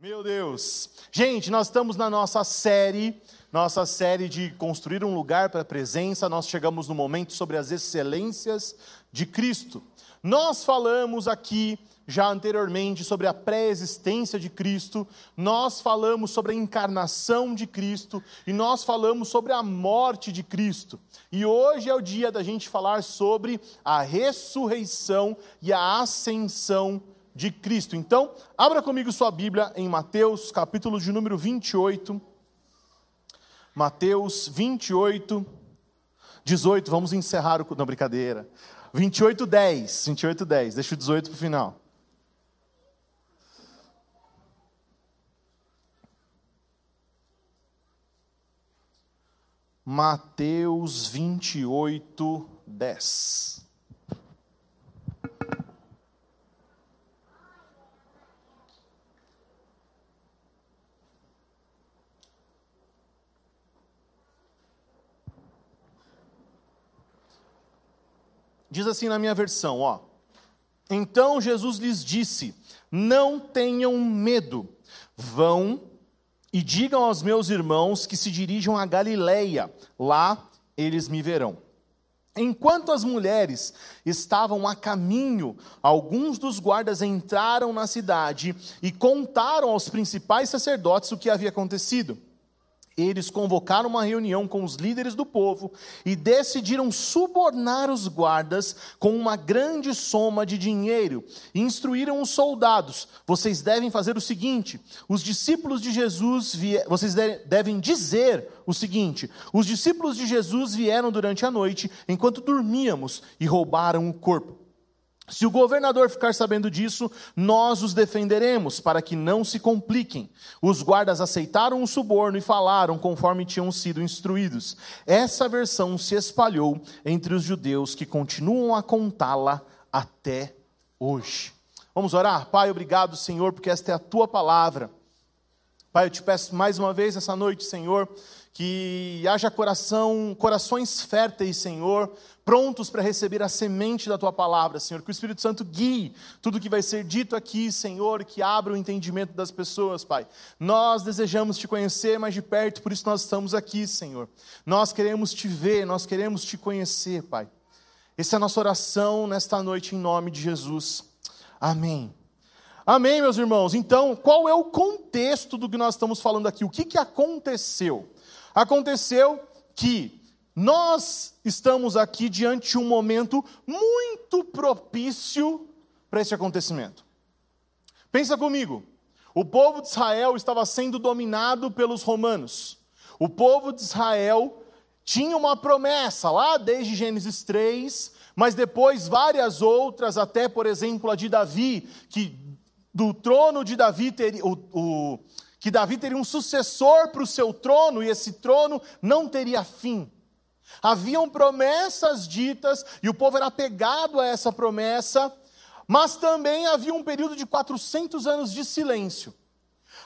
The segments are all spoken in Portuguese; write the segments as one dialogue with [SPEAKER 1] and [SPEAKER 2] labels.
[SPEAKER 1] Meu Deus. Gente, nós estamos na nossa série, nossa série de construir um lugar para a presença. Nós chegamos no momento sobre as excelências de Cristo. Nós falamos aqui já anteriormente sobre a pré-existência de Cristo, nós falamos sobre a encarnação de Cristo e nós falamos sobre a morte de Cristo. E hoje é o dia da gente falar sobre a ressurreição e a ascensão de de Cristo. Então, abra comigo sua Bíblia em Mateus, capítulo de número 28. Mateus 28, 18. Vamos encerrar o. Não, brincadeira. 28, 10. 28, 10. Deixa o 18 para o final. Mateus 28, 10. Diz assim na minha versão, ó. Então Jesus lhes disse: Não tenham medo. Vão e digam aos meus irmãos que se dirijam a Galileia. Lá eles me verão. Enquanto as mulheres estavam a caminho, alguns dos guardas entraram na cidade e contaram aos principais sacerdotes o que havia acontecido eles convocaram uma reunião com os líderes do povo e decidiram subornar os guardas com uma grande soma de dinheiro. E instruíram os soldados: vocês devem fazer o seguinte: os discípulos de Jesus, vocês devem dizer o seguinte: os discípulos de Jesus vieram durante a noite, enquanto dormíamos, e roubaram o corpo. Se o governador ficar sabendo disso, nós os defenderemos, para que não se compliquem. Os guardas aceitaram o suborno e falaram conforme tinham sido instruídos. Essa versão se espalhou entre os judeus que continuam a contá-la até hoje. Vamos orar? Pai, obrigado, Senhor, porque esta é a tua palavra. Pai, eu te peço mais uma vez essa noite, Senhor, que haja coração, corações férteis, Senhor, prontos para receber a semente da tua palavra, Senhor. Que o Espírito Santo guie tudo que vai ser dito aqui, Senhor, que abra o entendimento das pessoas, Pai. Nós desejamos te conhecer mais de perto, por isso nós estamos aqui, Senhor. Nós queremos te ver, nós queremos te conhecer, Pai. Essa é a nossa oração nesta noite, em nome de Jesus. Amém. Amém, meus irmãos. Então, qual é o contexto do que nós estamos falando aqui? O que, que aconteceu? Aconteceu que nós estamos aqui diante de um momento muito propício para esse acontecimento. Pensa comigo. O povo de Israel estava sendo dominado pelos romanos. O povo de Israel tinha uma promessa lá desde Gênesis 3, mas depois várias outras, até por exemplo a de Davi, que do trono de Davi teria, o, o, que Davi teria um sucessor para o seu trono e esse trono não teria fim. Haviam promessas ditas e o povo era apegado a essa promessa, mas também havia um período de 400 anos de silêncio.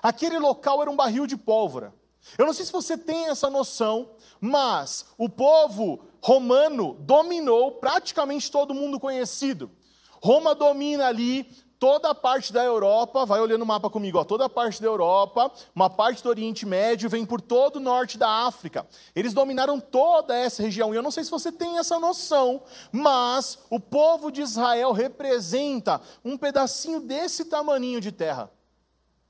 [SPEAKER 1] Aquele local era um barril de pólvora. Eu não sei se você tem essa noção, mas o povo romano dominou praticamente todo mundo conhecido. Roma domina ali toda a parte da Europa, vai olhando o mapa comigo, ó, toda a parte da Europa, uma parte do Oriente Médio, vem por todo o norte da África. Eles dominaram toda essa região. E eu não sei se você tem essa noção, mas o povo de Israel representa um pedacinho desse tamaninho de terra.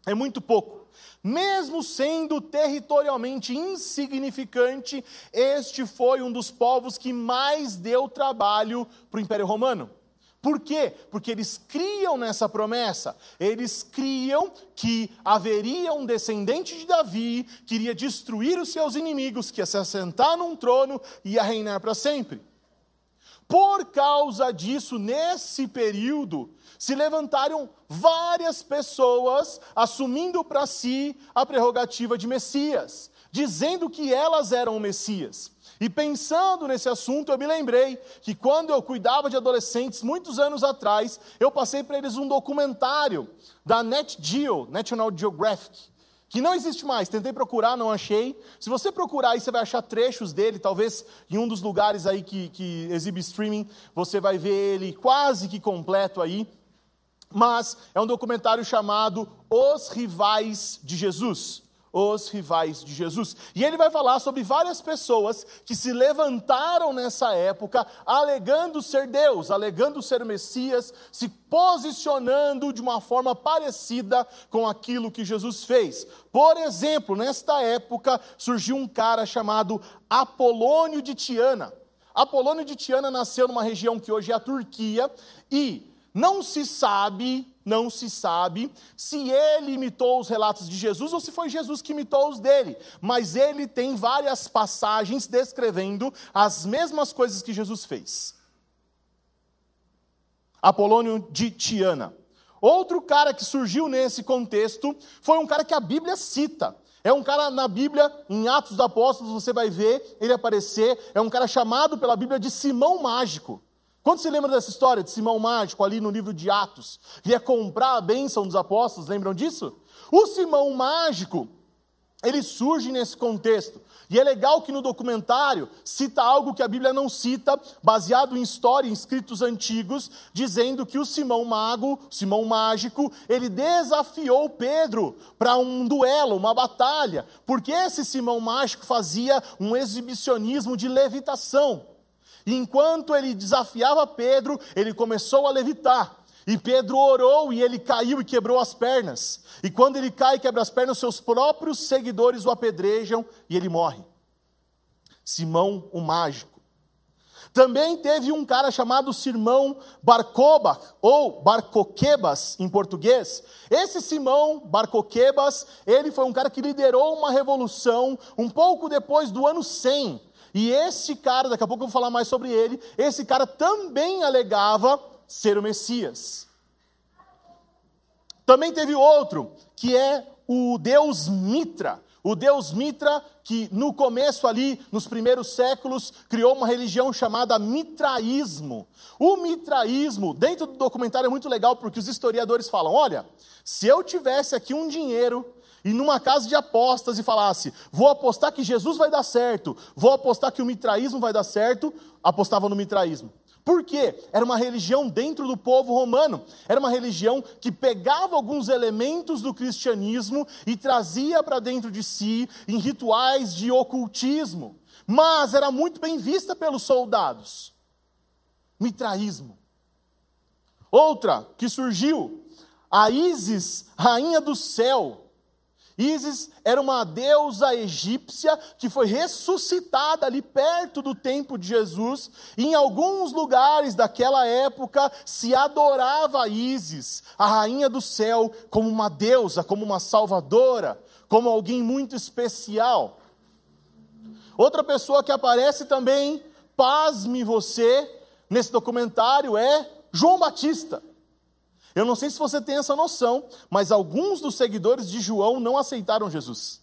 [SPEAKER 1] É muito pouco. Mesmo sendo territorialmente insignificante, este foi um dos povos que mais deu trabalho para o Império Romano. Por quê? Porque eles criam nessa promessa. Eles criam que haveria um descendente de Davi que iria destruir os seus inimigos, que ia se assentar num trono e ia reinar para sempre. Por causa disso, nesse período, se levantaram várias pessoas assumindo para si a prerrogativa de Messias, dizendo que elas eram o Messias. E pensando nesse assunto, eu me lembrei que quando eu cuidava de adolescentes, muitos anos atrás, eu passei para eles um documentário da Net Geo, National Geographic, que não existe mais. Tentei procurar, não achei. Se você procurar aí, você vai achar trechos dele, talvez em um dos lugares aí que, que exibe streaming, você vai ver ele quase que completo aí. mas é um documentário chamado Os Rivais de Jesus. Os Rivais de Jesus. E ele vai falar sobre várias pessoas que se levantaram nessa época, alegando ser Deus, alegando ser o Messias, se posicionando de uma forma parecida com aquilo que Jesus fez. Por exemplo, nesta época surgiu um cara chamado Apolônio de Tiana. Apolônio de Tiana nasceu numa região que hoje é a Turquia e não se sabe, não se sabe se ele imitou os relatos de Jesus ou se foi Jesus que imitou os dele, mas ele tem várias passagens descrevendo as mesmas coisas que Jesus fez. Apolônio de Tiana. Outro cara que surgiu nesse contexto foi um cara que a Bíblia cita. É um cara na Bíblia, em Atos dos Apóstolos, você vai ver ele aparecer. É um cara chamado pela Bíblia de Simão Mágico. Quando se lembra dessa história de Simão Mágico ali no livro de Atos? Que ia comprar a bênção dos apóstolos, lembram disso? O Simão Mágico, ele surge nesse contexto. E é legal que no documentário cita algo que a Bíblia não cita, baseado em história, em escritos antigos, dizendo que o Simão Mago, Simão Mágico, ele desafiou Pedro para um duelo, uma batalha, porque esse Simão Mágico fazia um exibicionismo de levitação. E enquanto ele desafiava Pedro, ele começou a levitar. E Pedro orou e ele caiu e quebrou as pernas. E quando ele cai e quebra as pernas, seus próprios seguidores o apedrejam e ele morre. Simão o mágico. Também teve um cara chamado Simão Barcoba, ou Barcoquebas em português. Esse Simão Barcoquebas, ele foi um cara que liderou uma revolução um pouco depois do ano 100 e esse cara, daqui a pouco eu vou falar mais sobre ele, esse cara também alegava ser o Messias. Também teve outro, que é o deus Mitra. O deus Mitra, que no começo ali, nos primeiros séculos, criou uma religião chamada mitraísmo. O mitraísmo, dentro do documentário, é muito legal porque os historiadores falam: olha, se eu tivesse aqui um dinheiro e numa casa de apostas e falasse: vou apostar que Jesus vai dar certo, vou apostar que o mitraísmo vai dar certo, apostava no mitraísmo. Por quê? Era uma religião dentro do povo romano. Era uma religião que pegava alguns elementos do cristianismo e trazia para dentro de si em rituais de ocultismo. Mas era muito bem vista pelos soldados. Mitraísmo. Outra que surgiu, a Ísis, rainha do céu. Ísis era uma deusa egípcia que foi ressuscitada ali perto do tempo de Jesus. E em alguns lugares daquela época se adorava a Ísis, a rainha do céu, como uma deusa, como uma salvadora, como alguém muito especial. Outra pessoa que aparece também, pasme você, nesse documentário é João Batista. Eu não sei se você tem essa noção, mas alguns dos seguidores de João não aceitaram Jesus.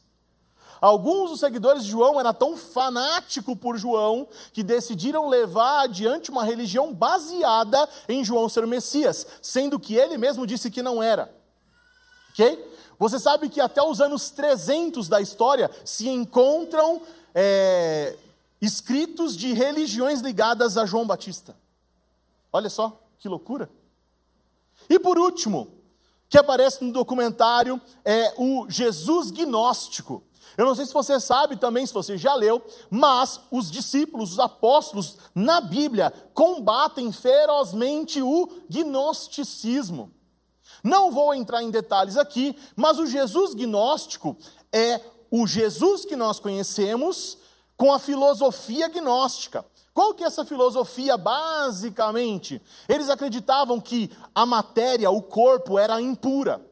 [SPEAKER 1] Alguns dos seguidores de João eram tão fanáticos por João que decidiram levar adiante uma religião baseada em João ser o Messias, sendo que ele mesmo disse que não era. Ok? Você sabe que até os anos 300 da história se encontram é, escritos de religiões ligadas a João Batista. Olha só que loucura. E por último, que aparece no documentário, é o Jesus gnóstico. Eu não sei se você sabe também, se você já leu, mas os discípulos, os apóstolos, na Bíblia, combatem ferozmente o gnosticismo. Não vou entrar em detalhes aqui, mas o Jesus gnóstico é o Jesus que nós conhecemos com a filosofia gnóstica. Qual que é essa filosofia basicamente? Eles acreditavam que a matéria, o corpo era impura.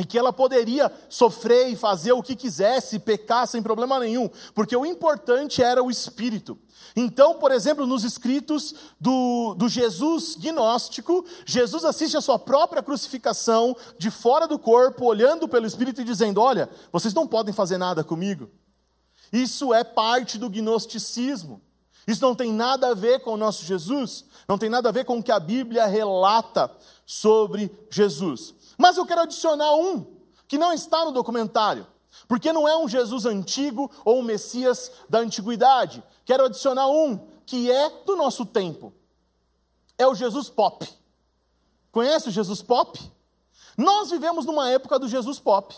[SPEAKER 1] E que ela poderia sofrer e fazer o que quisesse, pecar sem problema nenhum, porque o importante era o espírito. Então, por exemplo, nos escritos do, do Jesus gnóstico, Jesus assiste a sua própria crucificação de fora do corpo, olhando pelo espírito e dizendo: Olha, vocês não podem fazer nada comigo. Isso é parte do gnosticismo. Isso não tem nada a ver com o nosso Jesus, não tem nada a ver com o que a Bíblia relata sobre Jesus. Mas eu quero adicionar um que não está no documentário, porque não é um Jesus antigo ou um Messias da antiguidade. Quero adicionar um que é do nosso tempo. É o Jesus pop. Conhece o Jesus pop? Nós vivemos numa época do Jesus pop.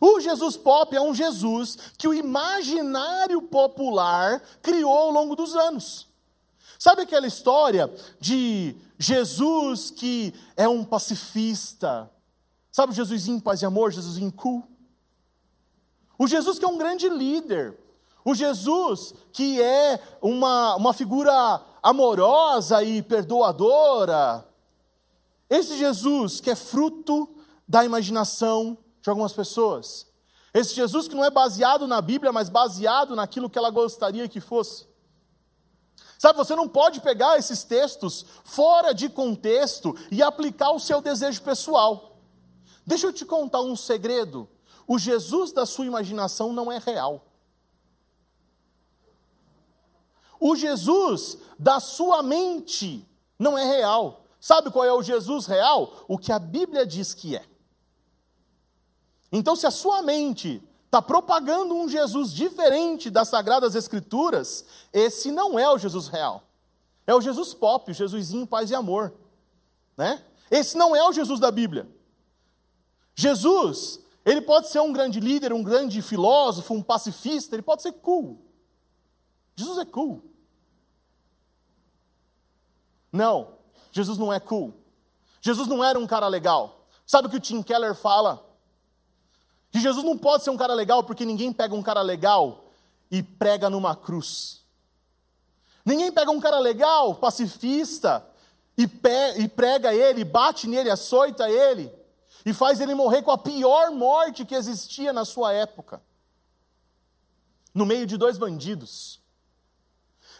[SPEAKER 1] O Jesus pop é um Jesus que o imaginário popular criou ao longo dos anos. Sabe aquela história de Jesus que é um pacifista? Sabe o Jesusinho paz e amor, Jesusinho cool? O Jesus que é um grande líder. O Jesus que é uma, uma figura amorosa e perdoadora. Esse Jesus que é fruto da imaginação de algumas pessoas. Esse Jesus que não é baseado na Bíblia, mas baseado naquilo que ela gostaria que fosse. Sabe, você não pode pegar esses textos fora de contexto e aplicar o seu desejo pessoal. Deixa eu te contar um segredo. O Jesus da sua imaginação não é real. O Jesus da sua mente não é real. Sabe qual é o Jesus real? O que a Bíblia diz que é. Então, se a sua mente está propagando um Jesus diferente das Sagradas Escrituras, esse não é o Jesus real. É o Jesus pop, o Jesusinho paz e amor. Né? Esse não é o Jesus da Bíblia. Jesus, ele pode ser um grande líder, um grande filósofo, um pacifista, ele pode ser cool. Jesus é cool. Não, Jesus não é cool. Jesus não era um cara legal. Sabe o que o Tim Keller fala? Que Jesus não pode ser um cara legal porque ninguém pega um cara legal e prega numa cruz. Ninguém pega um cara legal, pacifista, e, prega ele, bate nele, açoita ele, e faz ele morrer com a pior morte que existia na sua época no meio de dois bandidos.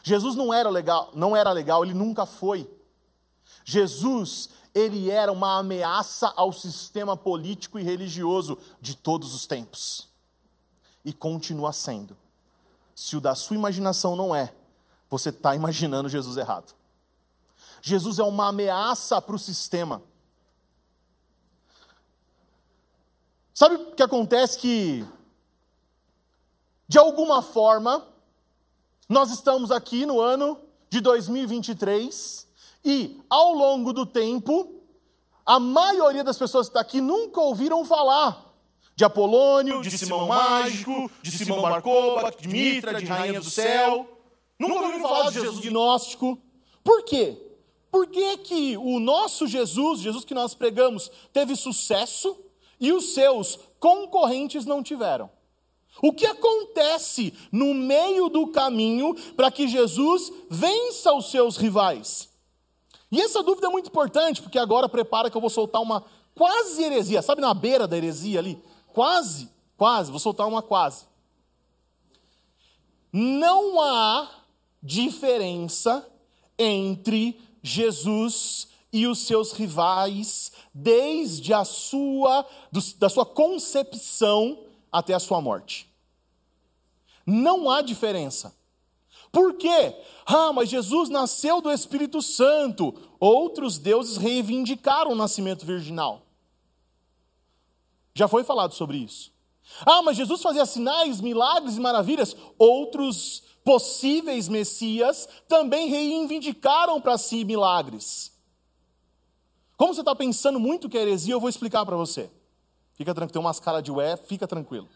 [SPEAKER 1] Jesus não era legal, não era legal, ele nunca foi. Jesus ele era uma ameaça ao sistema político e religioso de todos os tempos. E continua sendo. Se o da sua imaginação não é, você está imaginando Jesus errado. Jesus é uma ameaça para o sistema. Sabe o que acontece que, de alguma forma, nós estamos aqui no ano de 2023 e, ao longo do tempo, a maioria das pessoas que está aqui nunca ouviram falar de Apolônio, de, de Simão Mágico, de Simão Marcoba, de Mitra, de Rainha do Céu. Nunca ouviram falar de Jesus gnóstico. Por quê? Por que, que o nosso Jesus, Jesus que nós pregamos, teve sucesso e os seus concorrentes não tiveram? O que acontece no meio do caminho para que Jesus vença os seus rivais? E essa dúvida é muito importante, porque agora prepara que eu vou soltar uma quase heresia, sabe na beira da heresia ali? Quase, quase, vou soltar uma quase. Não há diferença entre Jesus e os seus rivais desde a sua da sua concepção até a sua morte. Não há diferença. Por quê? Ah, mas Jesus nasceu do Espírito Santo. Outros deuses reivindicaram o nascimento virginal. Já foi falado sobre isso. Ah, mas Jesus fazia sinais, milagres e maravilhas. Outros possíveis messias também reivindicaram para si milagres. Como você está pensando muito que é heresia, eu vou explicar para você. Fica tranquilo, tem umas caras de ué, fica tranquilo.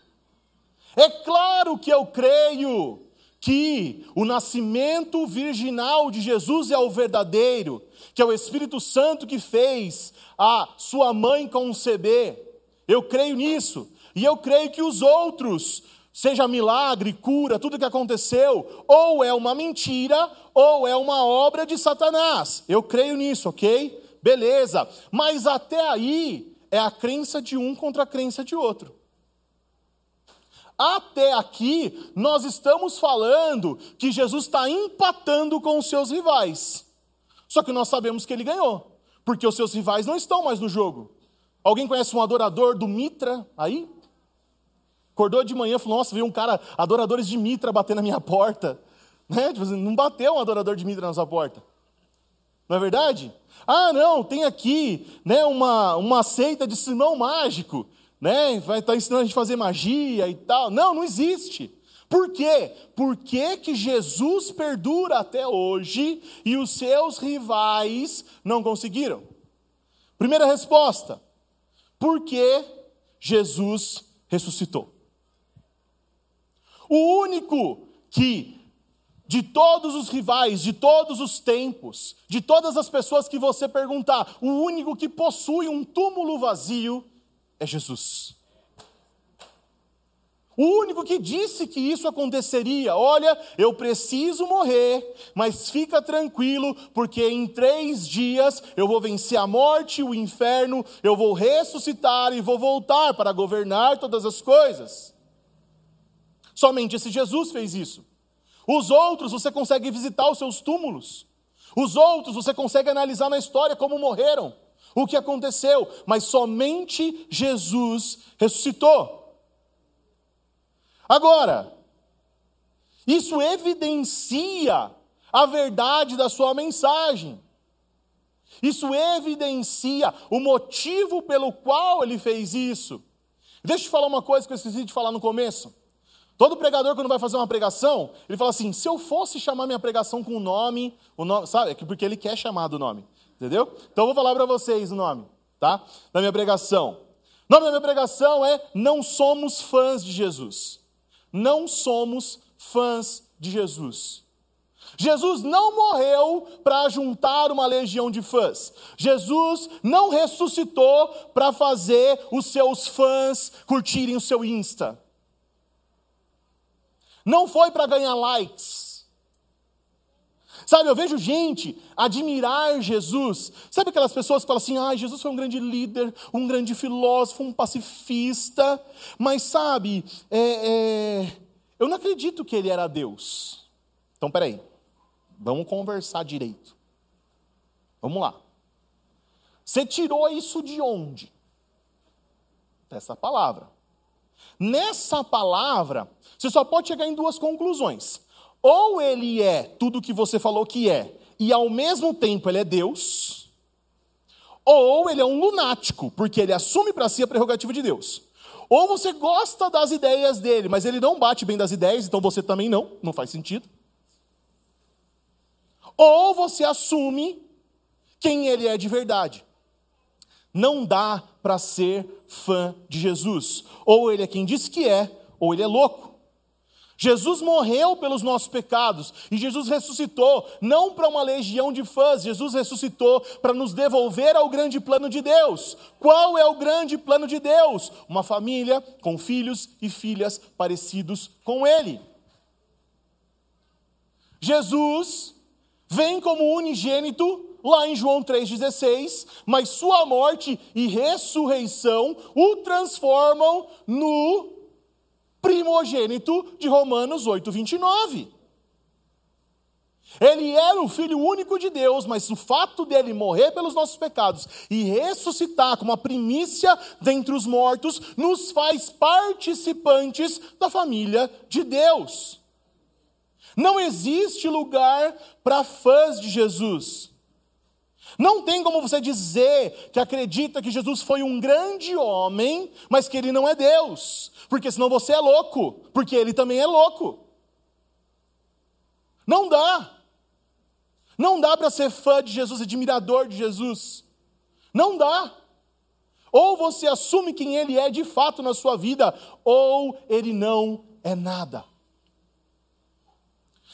[SPEAKER 1] É claro que eu creio que o nascimento virginal de Jesus é o verdadeiro, que é o Espírito Santo que fez a sua mãe conceber. Eu creio nisso. E eu creio que os outros, seja milagre, cura, tudo que aconteceu, ou é uma mentira, ou é uma obra de Satanás. Eu creio nisso, ok? Beleza. Mas até aí é a crença de um contra a crença de outro. Até aqui, nós estamos falando que Jesus está empatando com os seus rivais. Só que nós sabemos que ele ganhou, porque os seus rivais não estão mais no jogo. Alguém conhece um adorador do Mitra aí? Acordou de manhã e falou: Nossa, veio um cara, adoradores de Mitra, bater na minha porta. Né? Tipo assim, não bateu um adorador de Mitra na sua porta. Não é verdade? Ah, não, tem aqui né, uma, uma seita de Simão Mágico né? Vai estar tá ensinando a gente a fazer magia e tal. Não, não existe. Por quê? Por que, que Jesus perdura até hoje e os seus rivais não conseguiram? Primeira resposta: porque Jesus ressuscitou. O único que, de todos os rivais, de todos os tempos, de todas as pessoas que você perguntar, o único que possui um túmulo vazio é Jesus. O único que disse que isso aconteceria, olha, eu preciso morrer, mas fica tranquilo, porque em três dias eu vou vencer a morte, o inferno, eu vou ressuscitar e vou voltar para governar todas as coisas. Somente esse Jesus fez isso. Os outros você consegue visitar os seus túmulos. Os outros você consegue analisar na história como morreram, o que aconteceu, mas somente Jesus ressuscitou. Agora, isso evidencia a verdade da sua mensagem. Isso evidencia o motivo pelo qual ele fez isso. Deixa eu te falar uma coisa que eu esqueci de falar no começo. Todo pregador, quando vai fazer uma pregação, ele fala assim: se eu fosse chamar minha pregação com o nome, o nome sabe? É porque ele quer chamar do nome, entendeu? Então eu vou falar para vocês o nome, tá? Da minha pregação. O nome da minha pregação é Não Somos Fãs de Jesus. Não somos fãs de Jesus. Jesus não morreu para juntar uma legião de fãs. Jesus não ressuscitou para fazer os seus fãs curtirem o seu Insta. Não foi para ganhar likes. Sabe, eu vejo gente admirar Jesus. Sabe aquelas pessoas que falam assim: ah, Jesus foi um grande líder, um grande filósofo, um pacifista. Mas sabe, é, é, eu não acredito que ele era Deus. Então, peraí, vamos conversar direito. Vamos lá. Você tirou isso de onde? Dessa palavra. Nessa palavra, você só pode chegar em duas conclusões. Ou ele é tudo o que você falou que é, e ao mesmo tempo ele é Deus, ou ele é um lunático, porque ele assume para si a prerrogativa de Deus. Ou você gosta das ideias dele, mas ele não bate bem das ideias, então você também não, não faz sentido. Ou você assume quem ele é de verdade. Não dá para ser fã de Jesus. Ou ele é quem diz que é, ou ele é louco. Jesus morreu pelos nossos pecados e Jesus ressuscitou, não para uma legião de fãs, Jesus ressuscitou para nos devolver ao grande plano de Deus. Qual é o grande plano de Deus? Uma família com filhos e filhas parecidos com Ele. Jesus vem como unigênito lá em João 3,16, mas sua morte e ressurreição o transformam no primogênito de Romanos 8, 29. Ele era o Filho único de Deus, mas o fato dele morrer pelos nossos pecados e ressuscitar como a primícia dentre os mortos, nos faz participantes da família de Deus. Não existe lugar para fãs de Jesus. Não tem como você dizer que acredita que Jesus foi um grande homem, mas que ele não é Deus, porque senão você é louco, porque ele também é louco. Não dá. Não dá para ser fã de Jesus, admirador de Jesus. Não dá. Ou você assume quem ele é de fato na sua vida, ou ele não é nada.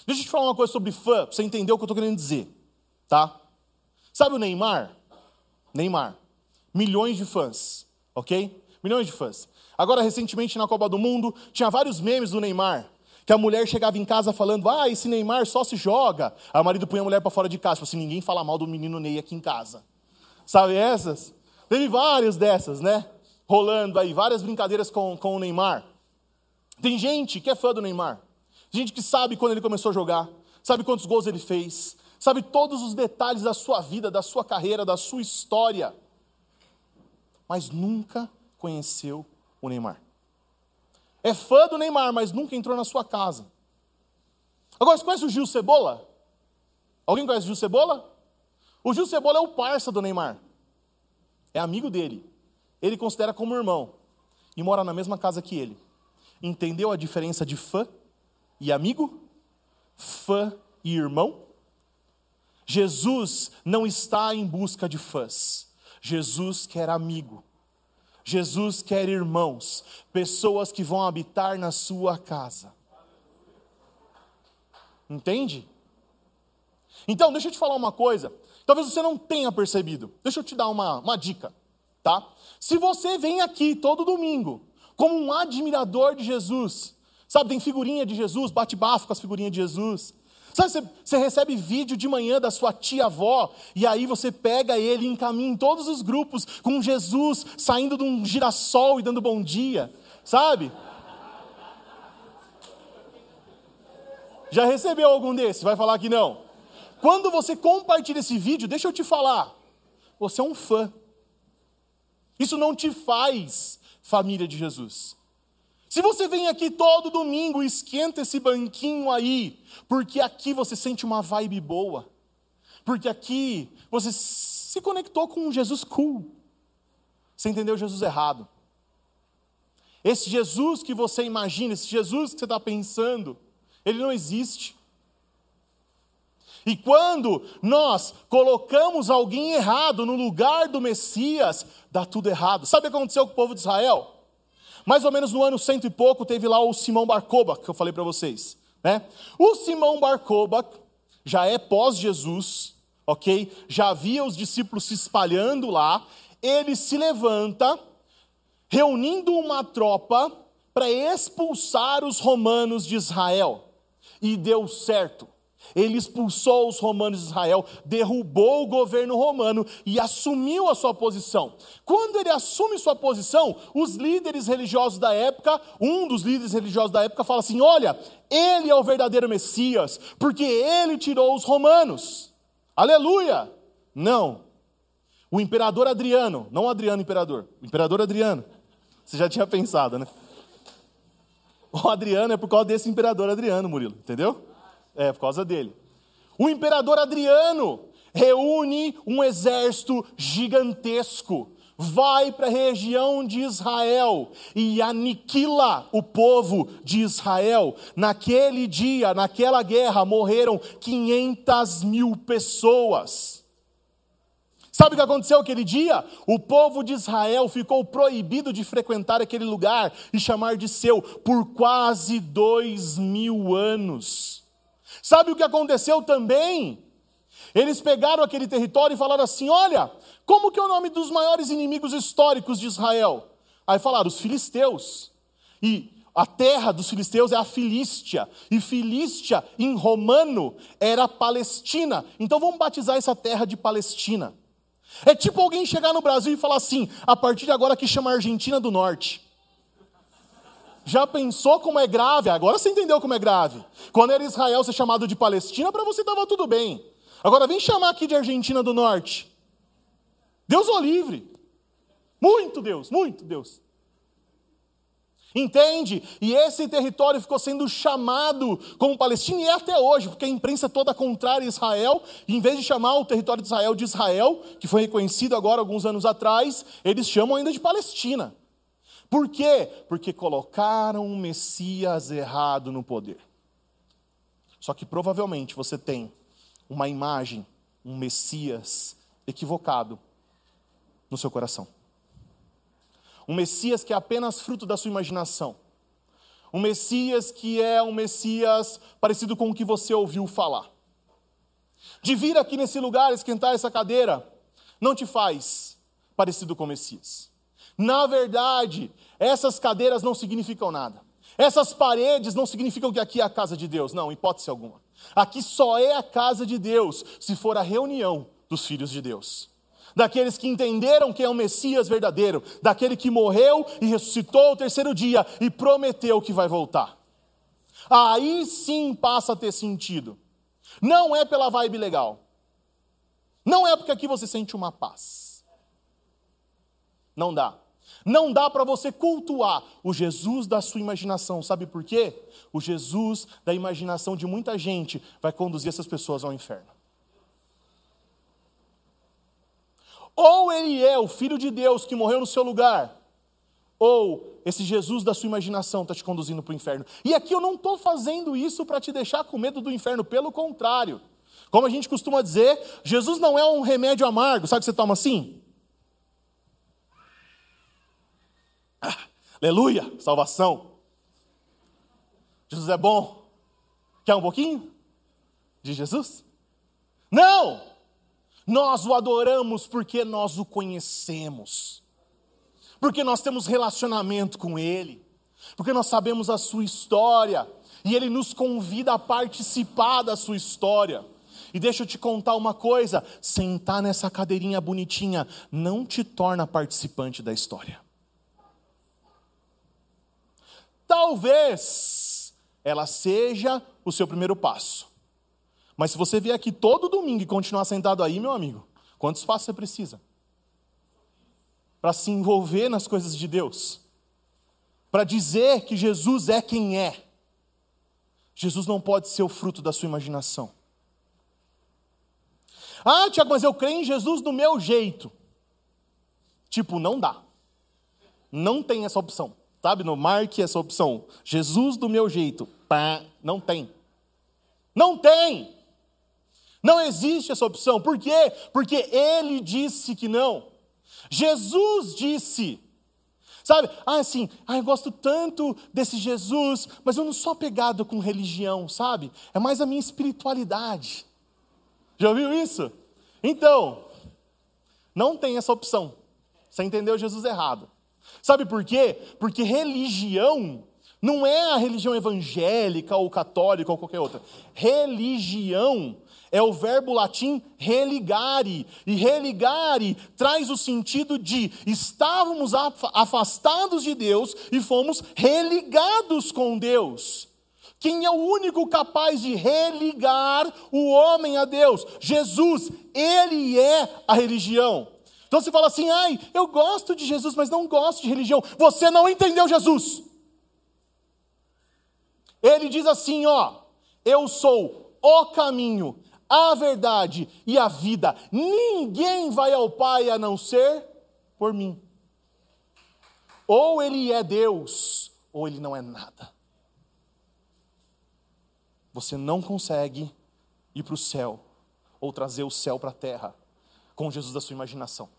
[SPEAKER 1] Deixa eu te falar uma coisa sobre fã, para você entender o que eu estou querendo dizer, tá? Sabe o Neymar? Neymar. Milhões de fãs, ok? Milhões de fãs. Agora, recentemente na Copa do Mundo, tinha vários memes do Neymar. Que a mulher chegava em casa falando, ah, esse Neymar só se joga. Aí o marido punha a mulher para fora de casa, assim, ninguém fala mal do menino Ney aqui em casa. Sabe essas? Teve várias dessas, né? Rolando aí, várias brincadeiras com, com o Neymar. Tem gente que é fã do Neymar. Gente que sabe quando ele começou a jogar, sabe quantos gols ele fez, sabe todos os detalhes da sua vida, da sua carreira, da sua história, mas nunca conheceu o Neymar. É fã do Neymar, mas nunca entrou na sua casa. Agora, você conhece o Gil Cebola? Alguém conhece o Gil Cebola? O Gil Cebola é o parça do Neymar. É amigo dele. Ele considera como irmão. E mora na mesma casa que ele. Entendeu a diferença de fã e amigo? Fã e irmão? Jesus não está em busca de fãs. Jesus quer amigo. Jesus quer irmãos, pessoas que vão habitar na sua casa. Entende? Então, deixa eu te falar uma coisa. Talvez você não tenha percebido. Deixa eu te dar uma, uma dica, tá? Se você vem aqui todo domingo como um admirador de Jesus, sabe, tem figurinha de Jesus, bate bafo com as figurinhas de Jesus, Sabe, você, você recebe vídeo de manhã da sua tia-avó, e aí você pega ele e encaminha em todos os grupos com Jesus saindo de um girassol e dando bom dia, sabe? Já recebeu algum desses? Vai falar que não. Quando você compartilha esse vídeo, deixa eu te falar, você é um fã. Isso não te faz família de Jesus. Se você vem aqui todo domingo esquenta esse banquinho aí, porque aqui você sente uma vibe boa, porque aqui você se conectou com um Jesus cool, você entendeu Jesus errado. Esse Jesus que você imagina, esse Jesus que você está pensando, ele não existe. E quando nós colocamos alguém errado no lugar do Messias, dá tudo errado. Sabe o que aconteceu com o povo de Israel? Mais ou menos no ano cento e pouco, teve lá o Simão Barcoba, que eu falei para vocês. Né? O Simão Barcoba já é pós-Jesus, ok? Já havia os discípulos se espalhando lá. Ele se levanta, reunindo uma tropa para expulsar os romanos de Israel. E deu certo. Ele expulsou os romanos de Israel, derrubou o governo romano e assumiu a sua posição. Quando ele assume sua posição, os líderes religiosos da época, um dos líderes religiosos da época fala assim: "Olha, ele é o verdadeiro Messias, porque ele tirou os romanos". Aleluia! Não. O imperador Adriano, não Adriano imperador, o imperador Adriano. Você já tinha pensado, né? O Adriano é por causa desse imperador Adriano, Murilo, entendeu? É, por causa dele. O imperador Adriano reúne um exército gigantesco, vai para a região de Israel e aniquila o povo de Israel. Naquele dia, naquela guerra, morreram 500 mil pessoas. Sabe o que aconteceu aquele dia? O povo de Israel ficou proibido de frequentar aquele lugar e chamar de seu por quase dois mil anos. Sabe o que aconteceu também? Eles pegaram aquele território e falaram assim: olha, como que é o nome dos maiores inimigos históricos de Israel? Aí falaram, os filisteus. E a terra dos filisteus é a Filístia. E Filístia, em romano, era Palestina. Então vamos batizar essa terra de Palestina. É tipo alguém chegar no Brasil e falar assim: a partir de agora que chama Argentina do Norte. Já pensou como é grave? Agora você entendeu como é grave. Quando era Israel ser chamado de Palestina, para você estava tudo bem. Agora vem chamar aqui de Argentina do Norte. Deus o livre. Muito Deus, muito Deus. Entende? E esse território ficou sendo chamado como Palestina e é até hoje, porque a imprensa toda contrária a Israel, em vez de chamar o território de Israel de Israel, que foi reconhecido agora alguns anos atrás, eles chamam ainda de Palestina. Por quê? Porque colocaram um Messias errado no poder. Só que provavelmente você tem uma imagem, um Messias equivocado no seu coração. Um Messias que é apenas fruto da sua imaginação. Um Messias que é um Messias parecido com o que você ouviu falar. De vir aqui nesse lugar, esquentar essa cadeira, não te faz parecido com o Messias. Na verdade, essas cadeiras não significam nada. Essas paredes não significam que aqui é a casa de Deus. Não, hipótese alguma. Aqui só é a casa de Deus se for a reunião dos filhos de Deus. Daqueles que entenderam que é o Messias verdadeiro, daquele que morreu e ressuscitou ao terceiro dia e prometeu que vai voltar. Aí sim passa a ter sentido. Não é pela vibe legal. Não é porque aqui você sente uma paz. Não dá. Não dá para você cultuar o Jesus da sua imaginação. Sabe por quê? O Jesus da imaginação de muita gente vai conduzir essas pessoas ao inferno. Ou ele é o Filho de Deus que morreu no seu lugar, ou esse Jesus da sua imaginação está te conduzindo para o inferno. E aqui eu não estou fazendo isso para te deixar com medo do inferno, pelo contrário. Como a gente costuma dizer, Jesus não é um remédio amargo, sabe que você toma assim? Aleluia, salvação. Jesus é bom. Quer um pouquinho de Jesus? Não! Nós o adoramos porque nós o conhecemos, porque nós temos relacionamento com Ele, porque nós sabemos a Sua história e Ele nos convida a participar da Sua história. E deixa eu te contar uma coisa: sentar nessa cadeirinha bonitinha não te torna participante da história. Talvez ela seja o seu primeiro passo. Mas se você vier aqui todo domingo e continuar sentado aí, meu amigo, quantos passos você precisa? Para se envolver nas coisas de Deus. Para dizer que Jesus é quem é. Jesus não pode ser o fruto da sua imaginação. Ah, Tiago, mas eu creio em Jesus do meu jeito. Tipo, não dá. Não tem essa opção. Sabe, no marque essa opção. Jesus do meu jeito. Pá, não tem. Não tem. Não existe essa opção. Por quê? Porque ele disse que não. Jesus disse. Sabe? Ah, assim, ah, eu gosto tanto desse Jesus, mas eu não sou apegado com religião, sabe? É mais a minha espiritualidade. Já ouviu isso? Então, não tem essa opção. Você entendeu Jesus errado. Sabe por quê? Porque religião não é a religião evangélica ou católica ou qualquer outra. Religião é o verbo latim religare. E religare traz o sentido de estávamos afastados de Deus e fomos religados com Deus. Quem é o único capaz de religar o homem a Deus? Jesus, ele é a religião. Então você fala assim: ai, eu gosto de Jesus, mas não gosto de religião. Você não entendeu Jesus. Ele diz assim: ó, eu sou o caminho, a verdade e a vida. Ninguém vai ao Pai a não ser por mim. Ou ele é Deus, ou ele não é nada. Você não consegue ir para o céu ou trazer o céu para a terra com Jesus da sua imaginação.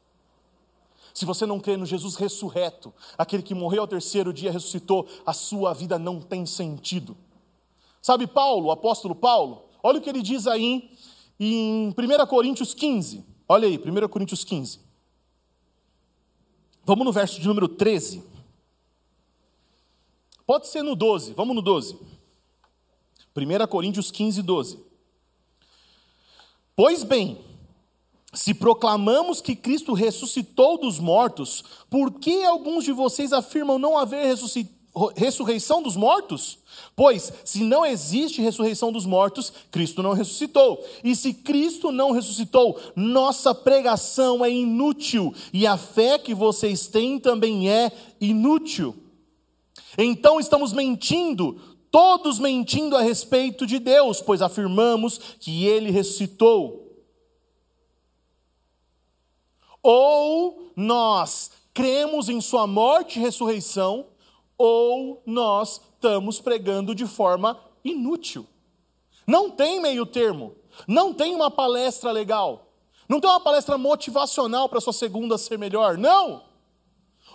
[SPEAKER 1] Se você não crê no Jesus ressurreto, aquele que morreu ao terceiro dia ressuscitou, a sua vida não tem sentido. Sabe Paulo, o apóstolo Paulo? Olha o que ele diz aí em 1 Coríntios 15. Olha aí, 1 Coríntios 15. Vamos no verso de número 13. Pode ser no 12, vamos no 12. 1 Coríntios 15, 12. Pois bem, se proclamamos que Cristo ressuscitou dos mortos, por que alguns de vocês afirmam não haver ressurreição dos mortos? Pois, se não existe ressurreição dos mortos, Cristo não ressuscitou. E se Cristo não ressuscitou, nossa pregação é inútil, e a fé que vocês têm também é inútil. Então estamos mentindo, todos mentindo a respeito de Deus, pois afirmamos que ele ressuscitou. Ou nós cremos em sua morte e ressurreição, ou nós estamos pregando de forma inútil. Não tem meio termo, não tem uma palestra legal, não tem uma palestra motivacional para sua segunda ser melhor, não.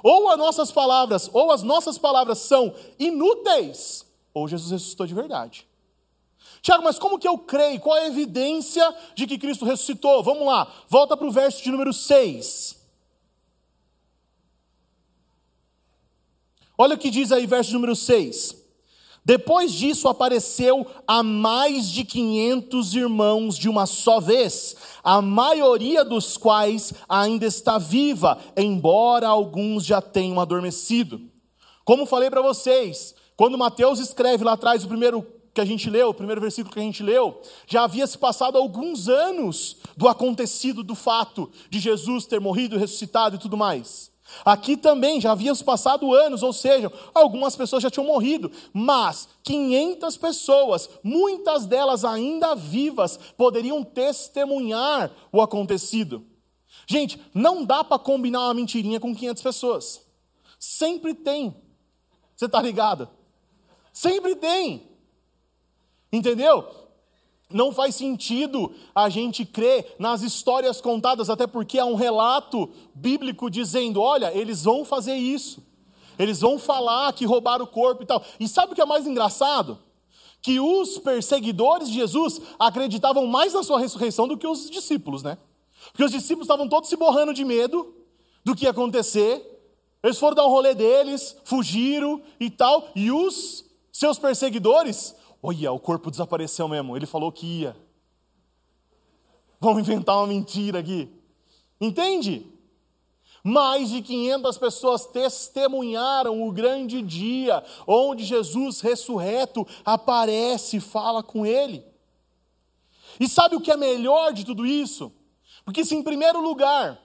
[SPEAKER 1] Ou as nossas palavras, ou as nossas palavras são inúteis, ou Jesus ressuscitou de verdade. Tiago, mas como que eu creio? Qual é a evidência de que Cristo ressuscitou? Vamos lá, volta para o verso de número 6. Olha o que diz aí, verso número 6. Depois disso apareceu a mais de 500 irmãos de uma só vez, a maioria dos quais ainda está viva, embora alguns já tenham adormecido. Como falei para vocês, quando Mateus escreve lá atrás o primeiro que a gente leu, o primeiro versículo que a gente leu, já havia se passado alguns anos do acontecido, do fato de Jesus ter morrido, ressuscitado e tudo mais. Aqui também já haviam se passado anos, ou seja, algumas pessoas já tinham morrido, mas 500 pessoas, muitas delas ainda vivas, poderiam testemunhar o acontecido. Gente, não dá para combinar uma mentirinha com 500 pessoas. Sempre tem. Você está ligado? Sempre tem. Entendeu? Não faz sentido a gente crer nas histórias contadas, até porque há um relato bíblico dizendo: olha, eles vão fazer isso. Eles vão falar que roubaram o corpo e tal. E sabe o que é mais engraçado? Que os perseguidores de Jesus acreditavam mais na sua ressurreição do que os discípulos, né? Porque os discípulos estavam todos se borrando de medo do que ia acontecer. Eles foram dar um rolê deles, fugiram e tal. E os seus perseguidores, olha, o corpo desapareceu mesmo. Ele falou que ia. Vamos inventar uma mentira aqui. Entende? Mais de 500 pessoas testemunharam o grande dia onde Jesus ressurreto aparece e fala com ele. E sabe o que é melhor de tudo isso? Porque se em primeiro lugar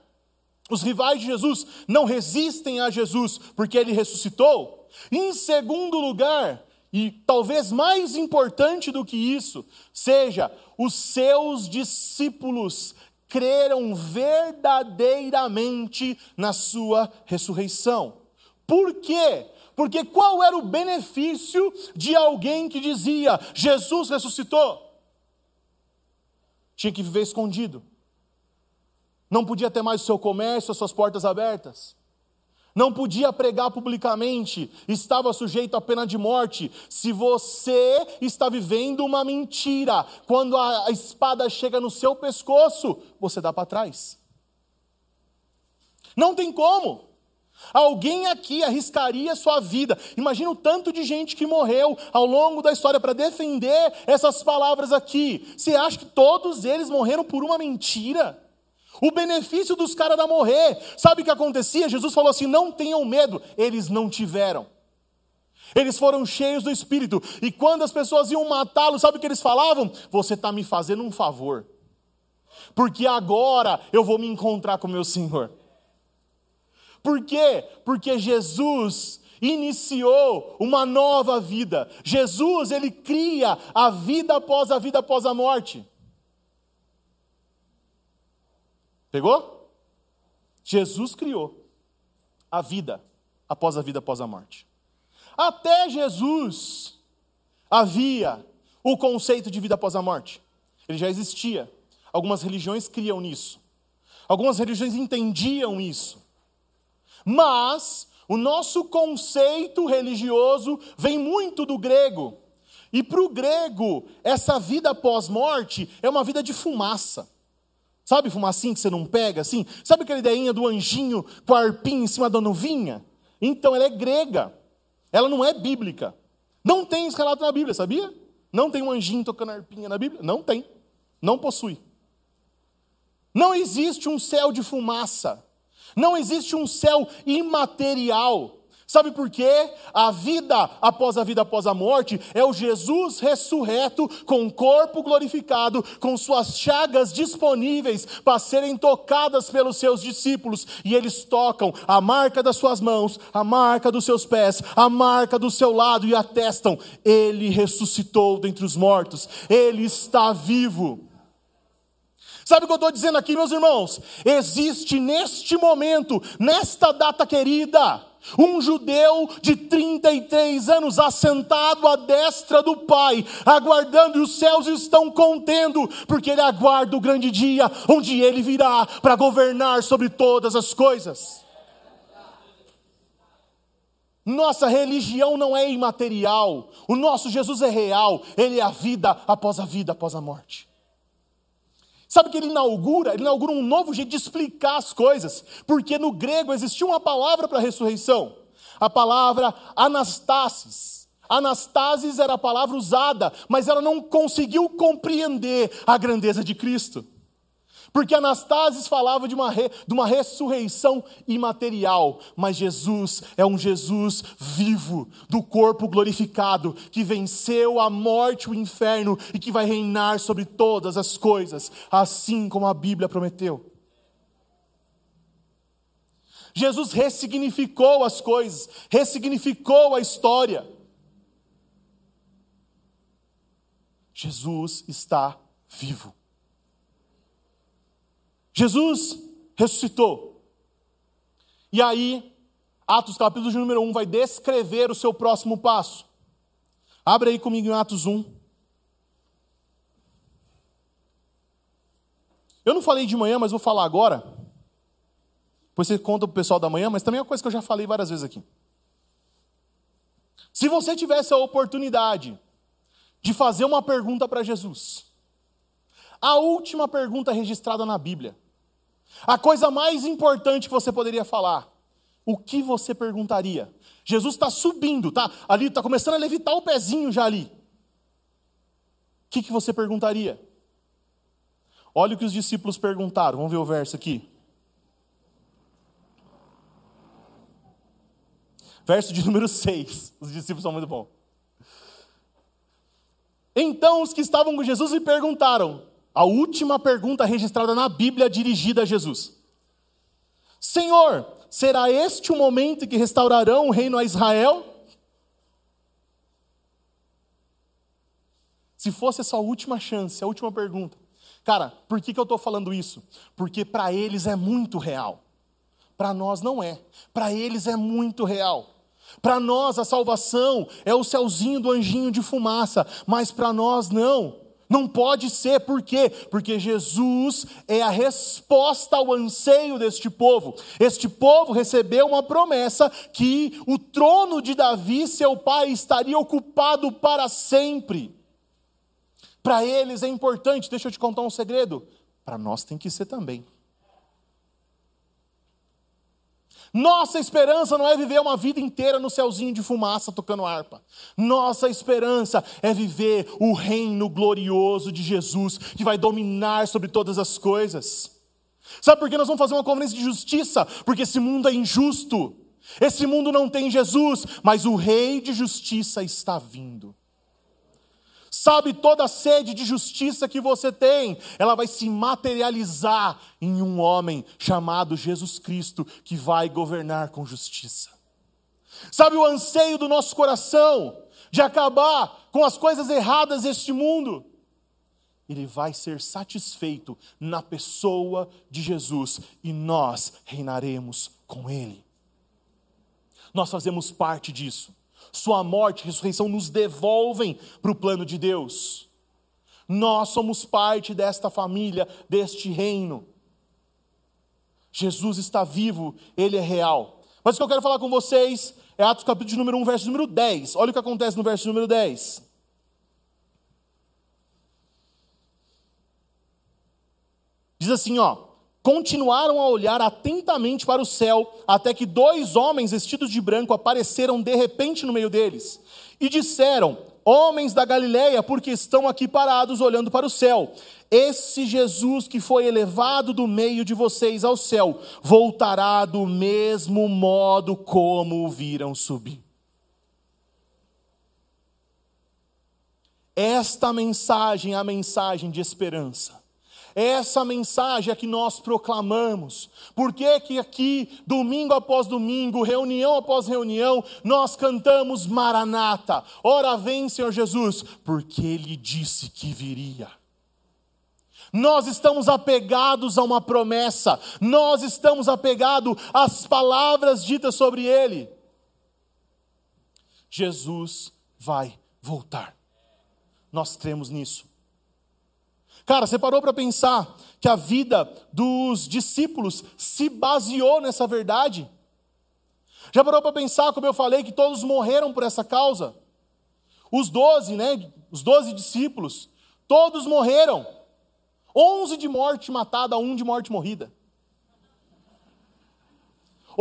[SPEAKER 1] os rivais de Jesus não resistem a Jesus porque ele ressuscitou, em segundo lugar, e talvez mais importante do que isso, seja os seus discípulos creram verdadeiramente na sua ressurreição. Por quê? Porque qual era o benefício de alguém que dizia Jesus ressuscitou? Tinha que viver escondido. Não podia ter mais o seu comércio, as suas portas abertas não podia pregar publicamente, estava sujeito à pena de morte. Se você está vivendo uma mentira, quando a espada chega no seu pescoço, você dá para trás. Não tem como. Alguém aqui arriscaria sua vida. Imagina o tanto de gente que morreu ao longo da história para defender essas palavras aqui. Você acha que todos eles morreram por uma mentira? O benefício dos caras era morrer. Sabe o que acontecia? Jesus falou assim: não tenham medo. Eles não tiveram. Eles foram cheios do Espírito. E quando as pessoas iam matá-lo, sabe o que eles falavam? Você está me fazendo um favor. Porque agora eu vou me encontrar com meu Senhor. Por quê? Porque Jesus iniciou uma nova vida. Jesus, ele cria a vida após a vida após a morte. Pegou? Jesus criou a vida após a vida após a morte. Até Jesus havia o conceito de vida após a morte. Ele já existia. Algumas religiões criam nisso. Algumas religiões entendiam isso. Mas o nosso conceito religioso vem muito do grego. E para o grego, essa vida pós-morte é uma vida de fumaça. Sabe fumacinha que você não pega assim? Sabe aquela ideinha do anjinho com a arpinha em cima da nuvinha? Então ela é grega. Ela não é bíblica. Não tem esse relato na Bíblia, sabia? Não tem um anjinho tocando arpinha na Bíblia? Não tem. Não possui. Não existe um céu de fumaça. Não existe um céu imaterial. Sabe por quê? A vida após a vida após a morte é o Jesus ressurreto, com corpo glorificado, com suas chagas disponíveis para serem tocadas pelos seus discípulos. E eles tocam a marca das suas mãos, a marca dos seus pés, a marca do seu lado e atestam: Ele ressuscitou dentre os mortos, Ele está vivo. Sabe o que eu estou dizendo aqui, meus irmãos? Existe neste momento, nesta data querida, um judeu de 33 anos assentado à destra do Pai, aguardando, e os céus estão contendo, porque ele aguarda o grande dia onde ele virá para governar sobre todas as coisas. Nossa religião não é imaterial, o nosso Jesus é real, ele é a vida após a vida, após a morte. Sabe que ele inaugura? Ele inaugura um novo jeito de explicar as coisas, porque no grego existia uma palavra para ressurreição, a palavra anastasis. Anastasis era a palavra usada, mas ela não conseguiu compreender a grandeza de Cristo. Porque Anastasis falava de uma, re, de uma ressurreição imaterial, mas Jesus é um Jesus vivo, do corpo glorificado, que venceu a morte o inferno e que vai reinar sobre todas as coisas, assim como a Bíblia prometeu. Jesus ressignificou as coisas, ressignificou a história. Jesus está vivo. Jesus ressuscitou. E aí, Atos capítulo de número 1 vai descrever o seu próximo passo. Abre aí comigo em Atos 1. Eu não falei de manhã, mas vou falar agora. Depois você conta para o pessoal da manhã, mas também é uma coisa que eu já falei várias vezes aqui. Se você tivesse a oportunidade de fazer uma pergunta para Jesus, a última pergunta registrada na Bíblia, a coisa mais importante que você poderia falar, o que você perguntaria? Jesus está subindo, tá? Ali está começando a levitar o pezinho já ali. O que, que você perguntaria? Olha o que os discípulos perguntaram. Vamos ver o verso aqui. Verso de número 6. Os discípulos são muito bons. Então os que estavam com Jesus lhe perguntaram, a última pergunta registrada na Bíblia dirigida a Jesus: Senhor, será este o momento em que restaurarão o reino a Israel? Se fosse essa a última chance, a última pergunta. Cara, por que, que eu estou falando isso? Porque para eles é muito real. Para nós não é. Para eles é muito real. Para nós a salvação é o céuzinho do anjinho de fumaça, mas para nós não. Não pode ser, por quê? Porque Jesus é a resposta ao anseio deste povo. Este povo recebeu uma promessa que o trono de Davi, seu pai, estaria ocupado para sempre. Para eles é importante, deixa eu te contar um segredo. Para nós tem que ser também. Nossa esperança não é viver uma vida inteira no céuzinho de fumaça tocando harpa. Nossa esperança é viver o reino glorioso de Jesus, que vai dominar sobre todas as coisas. Sabe por que nós vamos fazer uma conferência de justiça? Porque esse mundo é injusto. Esse mundo não tem Jesus, mas o Rei de justiça está vindo. Sabe, toda a sede de justiça que você tem, ela vai se materializar em um homem chamado Jesus Cristo, que vai governar com justiça. Sabe o anseio do nosso coração de acabar com as coisas erradas deste mundo? Ele vai ser satisfeito na pessoa de Jesus e nós reinaremos com Ele. Nós fazemos parte disso. Sua morte e ressurreição nos devolvem para o plano de Deus. Nós somos parte desta família, deste reino. Jesus está vivo, ele é real. Mas o que eu quero falar com vocês é Atos capítulo número 1, verso número 10. Olha o que acontece no verso número 10. Diz assim, ó: continuaram a olhar atentamente para o céu, até que dois homens vestidos de branco apareceram de repente no meio deles. E disseram: Homens da Galileia, porque estão aqui parados olhando para o céu? Esse Jesus que foi elevado do meio de vocês ao céu, voltará do mesmo modo como o viram subir. Esta mensagem é a mensagem de esperança. Essa mensagem é que nós proclamamos. Por que, que aqui, domingo após domingo, reunião após reunião, nós cantamos Maranata? Ora vem, Senhor Jesus, porque Ele disse que viria. Nós estamos apegados a uma promessa, nós estamos apegados às palavras ditas sobre Ele. Jesus vai voltar. Nós cremos nisso. Cara, você parou para pensar que a vida dos discípulos se baseou nessa verdade? Já parou para pensar, como eu falei, que todos morreram por essa causa? Os doze, né? Os doze discípulos, todos morreram. Onze de morte matada, um de morte morrida.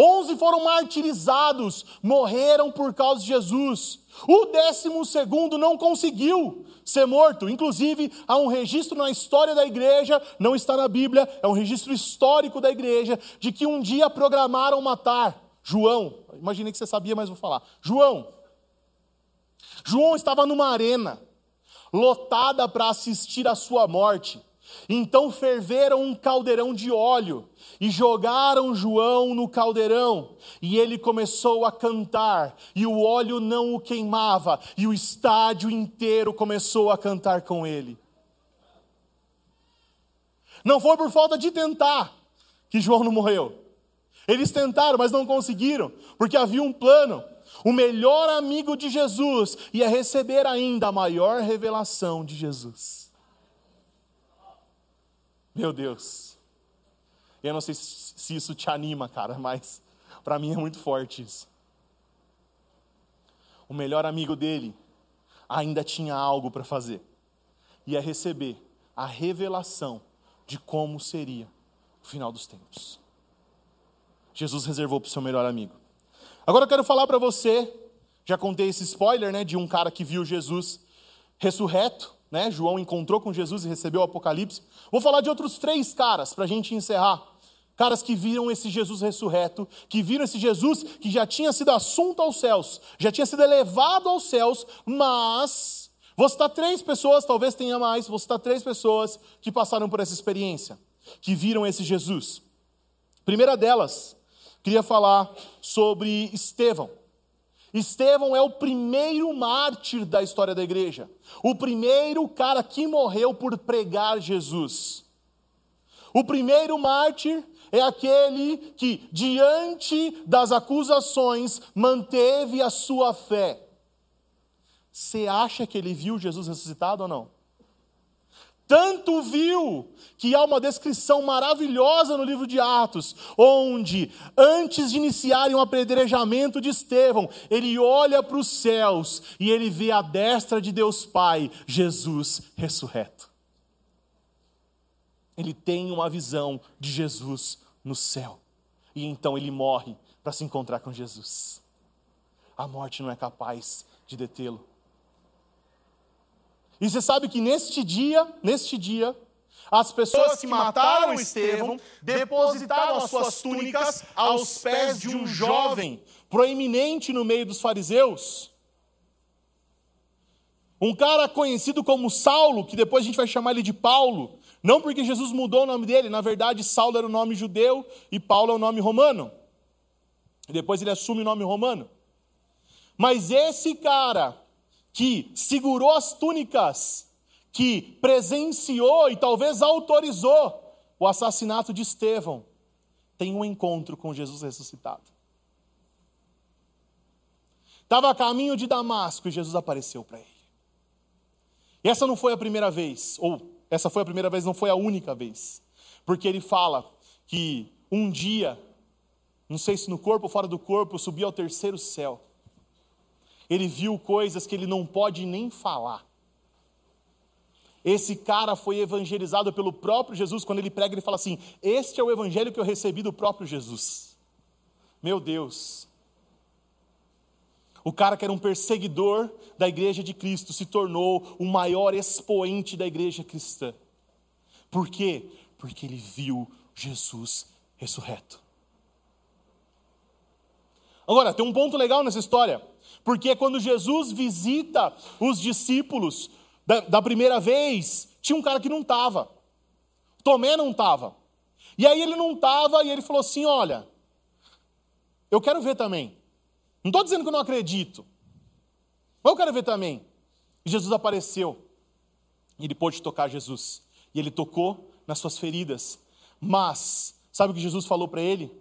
[SPEAKER 1] Onze foram martirizados, morreram por causa de Jesus. O décimo segundo não conseguiu ser morto. Inclusive, há um registro na história da igreja, não está na Bíblia, é um registro histórico da igreja, de que um dia programaram matar João. Imaginei que você sabia, mas vou falar. João. João estava numa arena, lotada para assistir à sua morte. Então ferveram um caldeirão de óleo e jogaram João no caldeirão, e ele começou a cantar, e o óleo não o queimava, e o estádio inteiro começou a cantar com ele. Não foi por falta de tentar que João não morreu. Eles tentaram, mas não conseguiram, porque havia um plano. O melhor amigo de Jesus ia receber ainda a maior revelação de Jesus. Meu Deus. Eu não sei se isso te anima, cara, mas para mim é muito forte isso. o melhor amigo dele ainda tinha algo para fazer. Ia receber a revelação de como seria o final dos tempos. Jesus reservou para o seu melhor amigo. Agora eu quero falar para você, já contei esse spoiler, né, de um cara que viu Jesus ressurreto, né? João encontrou com Jesus e recebeu o Apocalipse. Vou falar de outros três caras para a gente encerrar. Caras que viram esse Jesus ressurreto, que viram esse Jesus que já tinha sido assunto aos céus, já tinha sido elevado aos céus, mas vou citar três pessoas, talvez tenha mais, vou citar três pessoas que passaram por essa experiência, que viram esse Jesus. Primeira delas, queria falar sobre Estevão. Estevão é o primeiro mártir da história da igreja, o primeiro cara que morreu por pregar Jesus. O primeiro mártir é aquele que, diante das acusações, manteve a sua fé. Você acha que ele viu Jesus ressuscitado ou não? Tanto viu que há uma descrição maravilhosa no livro de Atos, onde, antes de iniciarem o apedrejamento de Estevão, ele olha para os céus e ele vê a destra de Deus Pai, Jesus ressurreto. Ele tem uma visão de Jesus no céu, e então ele morre para se encontrar com Jesus. A morte não é capaz de detê-lo. E você sabe que neste dia, neste dia, as pessoas que mataram Estevão depositaram as suas túnicas aos pés de um jovem proeminente no meio dos fariseus. Um cara conhecido como Saulo, que depois a gente vai chamar ele de Paulo, não porque Jesus mudou o nome dele, na verdade Saulo era o nome judeu e Paulo é o nome romano. E depois ele assume o nome romano. Mas esse cara que segurou as túnicas, que presenciou e talvez autorizou o assassinato de Estevão, tem um encontro com Jesus ressuscitado. Estava a caminho de Damasco e Jesus apareceu para ele. E essa não foi a primeira vez, ou essa foi a primeira vez, não foi a única vez. Porque ele fala que um dia, não sei se no corpo ou fora do corpo, subiu ao terceiro céu ele viu coisas que ele não pode nem falar. Esse cara foi evangelizado pelo próprio Jesus, quando ele prega, ele fala assim: Este é o evangelho que eu recebi do próprio Jesus. Meu Deus. O cara que era um perseguidor da igreja de Cristo se tornou o maior expoente da igreja cristã. Por quê? Porque ele viu Jesus ressurreto. Agora, tem um ponto legal nessa história. Porque quando Jesus visita os discípulos da, da primeira vez, tinha um cara que não estava. Tomé não estava. E aí ele não estava e ele falou assim: Olha, eu quero ver também. Não estou dizendo que eu não acredito, mas eu quero ver também. E Jesus apareceu. E ele pôde tocar Jesus. E ele tocou nas suas feridas. Mas, sabe o que Jesus falou para ele?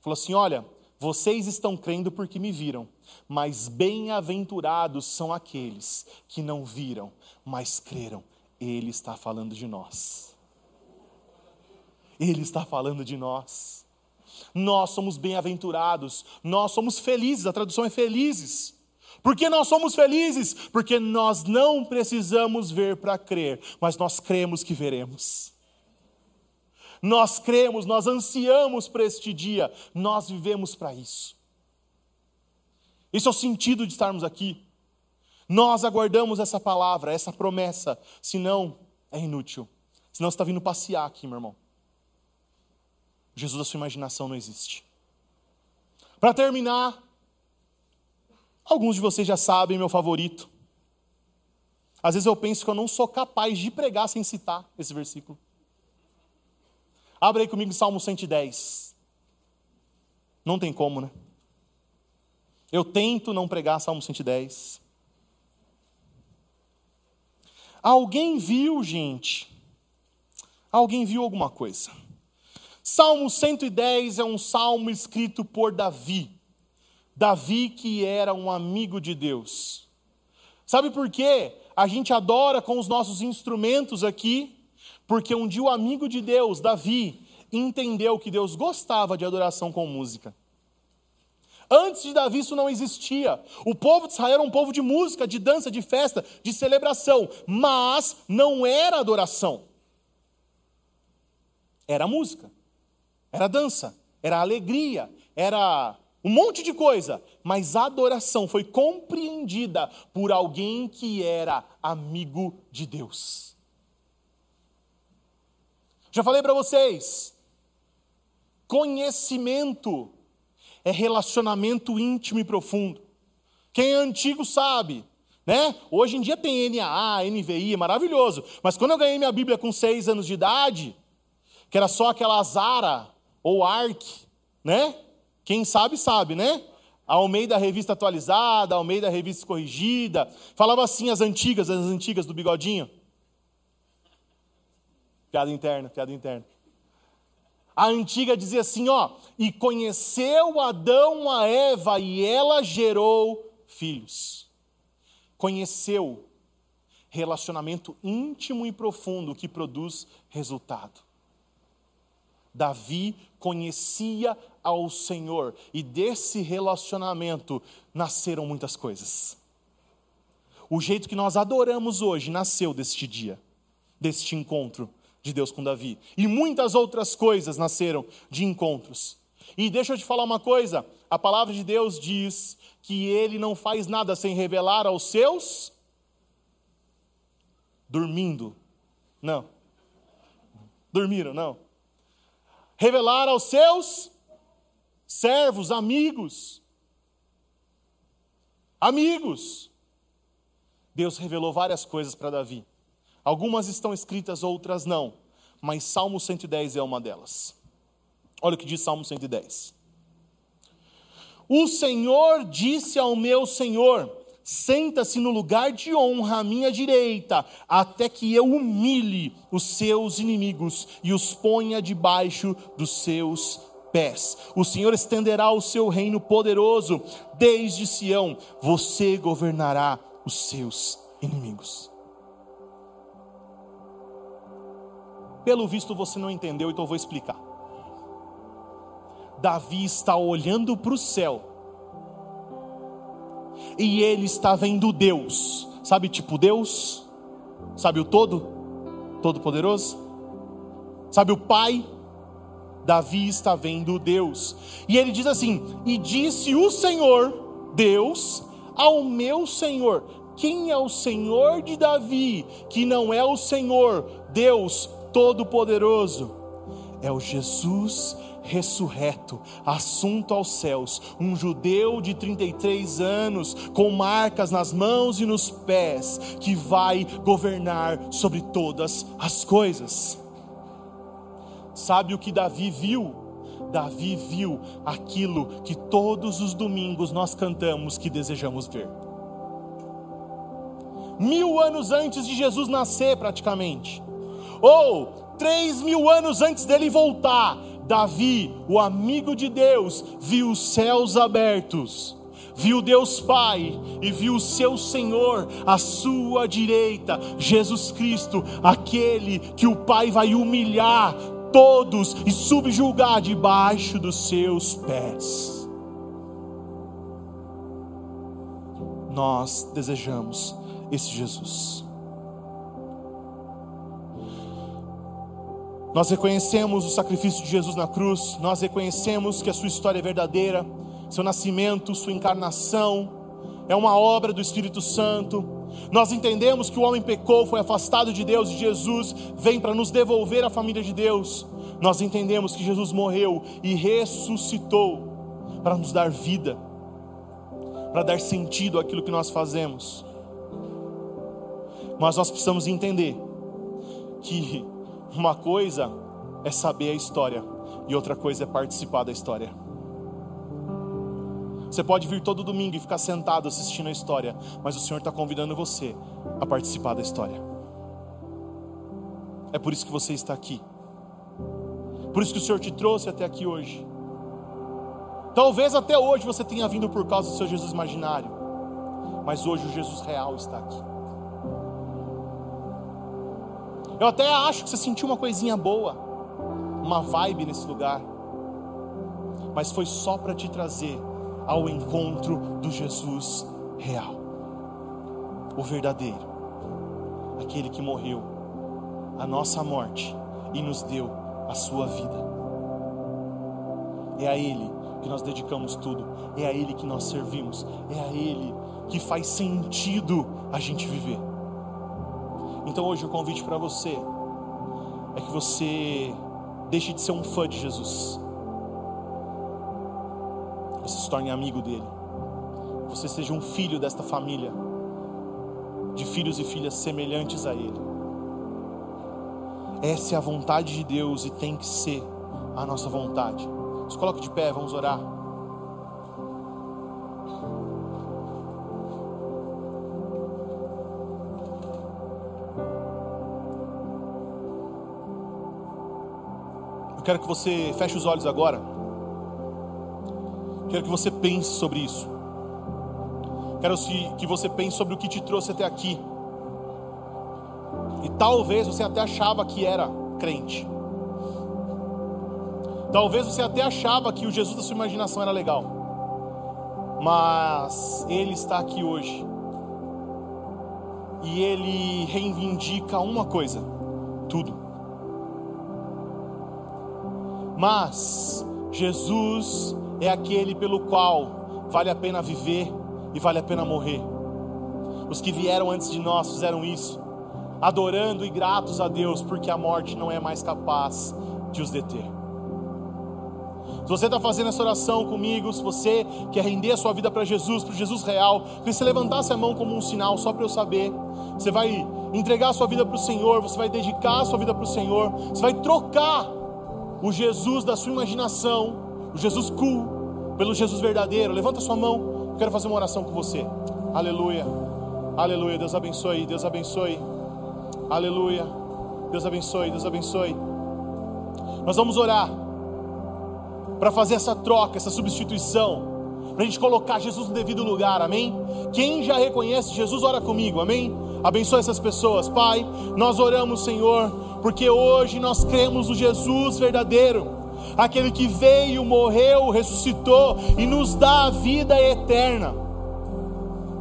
[SPEAKER 1] Falou assim: Olha, vocês estão crendo porque me viram, mas bem-aventurados são aqueles que não viram, mas creram. Ele está falando de nós. Ele está falando de nós. Nós somos bem-aventurados, nós somos felizes, a tradução é felizes. Por que nós somos felizes? Porque nós não precisamos ver para crer, mas nós cremos que veremos. Nós cremos, nós ansiamos para este dia, nós vivemos para isso. Esse é o sentido de estarmos aqui. Nós aguardamos essa palavra, essa promessa, senão é inútil. Senão você está vindo passear aqui, meu irmão. Jesus da sua imaginação não existe. Para terminar, alguns de vocês já sabem meu favorito. Às vezes eu penso que eu não sou capaz de pregar sem citar esse versículo. Abre aí comigo Salmo 110. Não tem como, né? Eu tento não pregar Salmo 110. Alguém viu, gente? Alguém viu alguma coisa? Salmo 110 é um salmo escrito por Davi. Davi que era um amigo de Deus. Sabe por quê? A gente adora com os nossos instrumentos aqui, porque um dia o amigo de Deus, Davi, entendeu que Deus gostava de adoração com música. Antes de Davi isso não existia. O povo de Israel era um povo de música, de dança, de festa, de celebração, mas não era adoração. Era música, era dança, era alegria, era um monte de coisa, mas a adoração foi compreendida por alguém que era amigo de Deus. Já falei para vocês, conhecimento é relacionamento íntimo e profundo. Quem é antigo sabe, né? Hoje em dia tem NAA, NVI, é maravilhoso. Mas quando eu ganhei minha Bíblia com seis anos de idade, que era só aquela Zara ou Ark, né? Quem sabe, sabe, né? Almeida Revista Atualizada, Almeida Revista Corrigida. Falava assim as antigas, as antigas do bigodinho. Piada interna, piada interna. A antiga dizia assim, ó, e conheceu Adão a Eva e ela gerou filhos. Conheceu relacionamento íntimo e profundo que produz resultado. Davi conhecia ao Senhor e desse relacionamento nasceram muitas coisas. O jeito que nós adoramos hoje nasceu deste dia, deste encontro de Deus com Davi. E muitas outras coisas nasceram de encontros. E deixa eu te falar uma coisa: a palavra de Deus diz que ele não faz nada sem revelar aos seus dormindo. Não. Dormiram, não revelar aos seus servos, amigos. Amigos. Deus revelou várias coisas para Davi. Algumas estão escritas, outras não. Mas Salmo 110 é uma delas. Olha o que diz Salmo 110. O Senhor disse ao meu Senhor: Senta-se no lugar de honra à minha direita, até que eu humilhe os seus inimigos e os ponha debaixo dos seus pés. O Senhor estenderá o seu reino poderoso desde Sião, você governará os seus inimigos. Pelo visto você não entendeu, então eu vou explicar. Davi está olhando para o céu e ele está vendo Deus. Sabe, tipo Deus? Sabe o todo? Todo-Poderoso? Sabe o Pai? Davi está vendo Deus. E ele diz assim: E disse o Senhor, Deus, ao meu Senhor: Quem é o Senhor de Davi, que não é o Senhor, Deus Todo-Poderoso? É o Jesus ressurreto, assunto aos céus, um judeu de 33 anos, com marcas nas mãos e nos pés, que vai governar sobre todas as coisas. Sabe o que Davi viu? Davi viu aquilo que todos os domingos nós cantamos que desejamos ver. Mil anos antes de Jesus nascer, praticamente, ou três mil anos antes dele voltar, Davi, o amigo de Deus, viu os céus abertos, viu Deus Pai e viu o seu Senhor à sua direita, Jesus Cristo, aquele que o Pai vai humilhar todos e subjugar debaixo dos seus pés. Nós desejamos esse Jesus. Nós reconhecemos o sacrifício de Jesus na cruz, nós reconhecemos que a sua história é verdadeira, seu nascimento, sua encarnação é uma obra do Espírito Santo. Nós entendemos que o homem pecou, foi afastado de Deus e Jesus vem para nos devolver a família de Deus. Nós entendemos que Jesus morreu e ressuscitou para nos dar vida, para dar sentido àquilo que nós fazemos. Mas nós precisamos entender que uma coisa é saber a história e outra coisa é participar da história. Você pode vir todo domingo e ficar sentado assistindo a história, mas o Senhor está convidando você a participar da história. É por isso que você está aqui. Por isso que o Senhor te trouxe até aqui hoje. Talvez até hoje você tenha vindo por causa do seu Jesus imaginário, mas hoje o Jesus real está aqui. Eu até acho que você sentiu uma coisinha boa, uma vibe nesse lugar, mas foi só para te trazer ao encontro do Jesus real, o verdadeiro, aquele que morreu a nossa morte e nos deu a sua vida. É a Ele que nós dedicamos tudo, é a Ele que nós servimos, é a Ele que faz sentido a gente viver. Então hoje o convite para você é que você deixe de ser um fã de Jesus, você se torne amigo dele, você seja um filho desta família, de filhos e filhas semelhantes a ele. Essa é a vontade de Deus e tem que ser a nossa vontade. Se coloque de pé, vamos orar. Quero que você feche os olhos agora. Quero que você pense sobre isso. Quero que você pense sobre o que te trouxe até aqui. E talvez você até achava que era crente. Talvez você até achava que o Jesus da sua imaginação era legal. Mas ele está aqui hoje. E ele reivindica uma coisa: tudo. Mas Jesus é aquele pelo qual vale a pena viver e vale a pena morrer. Os que vieram antes de nós fizeram isso, adorando e gratos a Deus, porque a morte não é mais capaz de os deter. Se você está fazendo essa oração comigo, se você quer render a sua vida para Jesus, para Jesus real, que você levantasse a mão como um sinal, só para eu saber. Você vai entregar a sua vida para o Senhor, você vai dedicar a sua vida para o Senhor, você vai trocar o Jesus da sua imaginação, o Jesus cool, pelo Jesus verdadeiro. Levanta sua mão, eu quero fazer uma oração com você. Aleluia, aleluia. Deus abençoe, Deus abençoe. Aleluia, Deus abençoe, Deus abençoe. Nós vamos orar para fazer essa troca, essa substituição, para a gente colocar Jesus no devido lugar, amém? Quem já reconhece Jesus, ora comigo, amém? Abençoe essas pessoas, Pai. Nós oramos, Senhor, porque hoje nós cremos no Jesus verdadeiro, aquele que veio, morreu, ressuscitou e nos dá a vida eterna.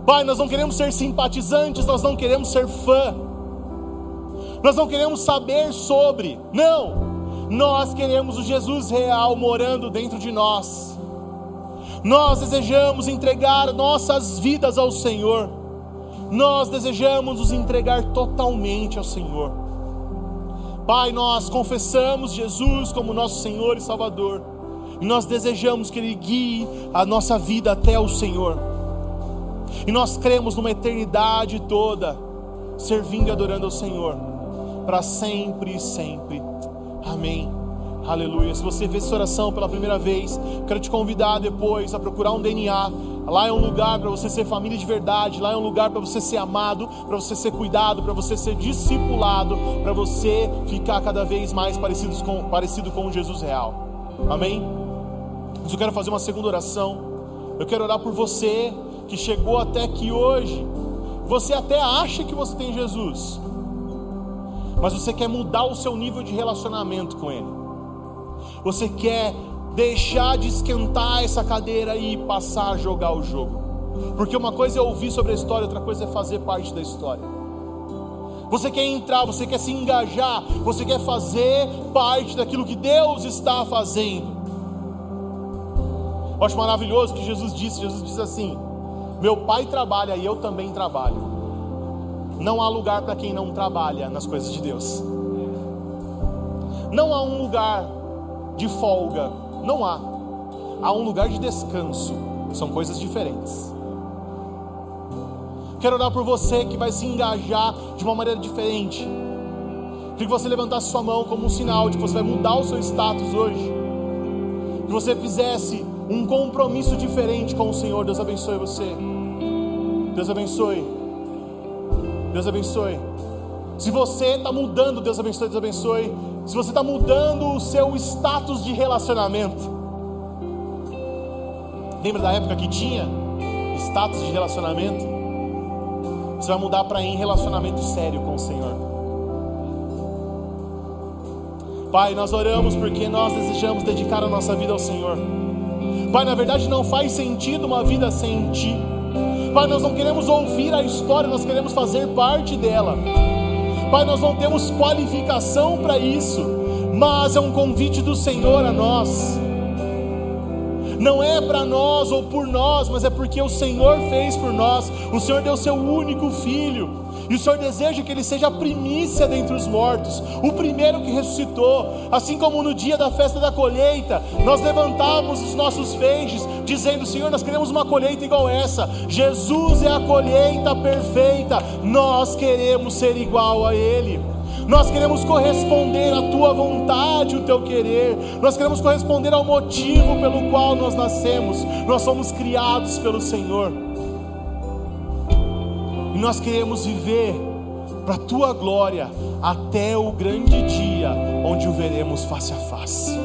[SPEAKER 1] Pai, nós não queremos ser simpatizantes, nós não queremos ser fã, nós não queremos saber sobre, não, nós queremos o Jesus real morando dentro de nós. Nós desejamos entregar nossas vidas ao Senhor. Nós desejamos nos entregar totalmente ao Senhor. Pai, nós confessamos Jesus como nosso Senhor e Salvador. E nós desejamos que Ele guie a nossa vida até o Senhor. E nós cremos numa eternidade toda, servindo e adorando ao Senhor, para sempre e sempre. Amém. Aleluia. Se você fez essa oração pela primeira vez, quero te convidar depois a procurar um DNA. Lá é um lugar para você ser família de verdade. Lá é um lugar para você ser amado, para você ser cuidado, para você ser discipulado, para você ficar cada vez mais parecido com, parecido com Jesus real. Amém? Mas eu quero fazer uma segunda oração. Eu quero orar por você que chegou até aqui hoje. Você até acha que você tem Jesus, mas você quer mudar o seu nível de relacionamento com Ele. Você quer deixar de esquentar essa cadeira e passar a jogar o jogo. Porque uma coisa é ouvir sobre a história, outra coisa é fazer parte da história. Você quer entrar, você quer se engajar, você quer fazer parte daquilo que Deus está fazendo. Eu acho maravilhoso que Jesus disse: Jesus disse assim: Meu pai trabalha e eu também trabalho. Não há lugar para quem não trabalha nas coisas de Deus. Não há um lugar de folga, não há. Há um lugar de descanso. São coisas diferentes. Quero orar por você que vai se engajar de uma maneira diferente. Queria que você levantasse sua mão como um sinal de que você vai mudar o seu status hoje. Que você fizesse um compromisso diferente com o Senhor. Deus abençoe você. Deus abençoe. Deus abençoe. Se você está mudando, Deus abençoe, Deus abençoe. Se você está mudando o seu status de relacionamento. Lembra da época que tinha status de relacionamento? Você vai mudar para em relacionamento sério com o Senhor. Pai, nós oramos porque nós desejamos dedicar a nossa vida ao Senhor. Pai, na verdade não faz sentido uma vida sem Ti. Pai, nós não queremos ouvir a história, nós queremos fazer parte dela. Pai, nós não temos qualificação para isso, mas é um convite do Senhor a nós. Não é para nós ou por nós, mas é porque o Senhor fez por nós. O Senhor deu seu único filho e o Senhor deseja que ele seja a primícia dentre os mortos, o primeiro que ressuscitou. Assim como no dia da festa da colheita, nós levantávamos os nossos feixes, dizendo: Senhor, nós queremos uma colheita igual essa. Jesus é a colheita perfeita, nós queremos ser igual a Ele. Nós queremos corresponder à tua vontade, o teu querer. Nós queremos corresponder ao motivo pelo qual nós nascemos. Nós somos criados pelo Senhor nós queremos viver para a tua glória até o grande dia onde o veremos face a face.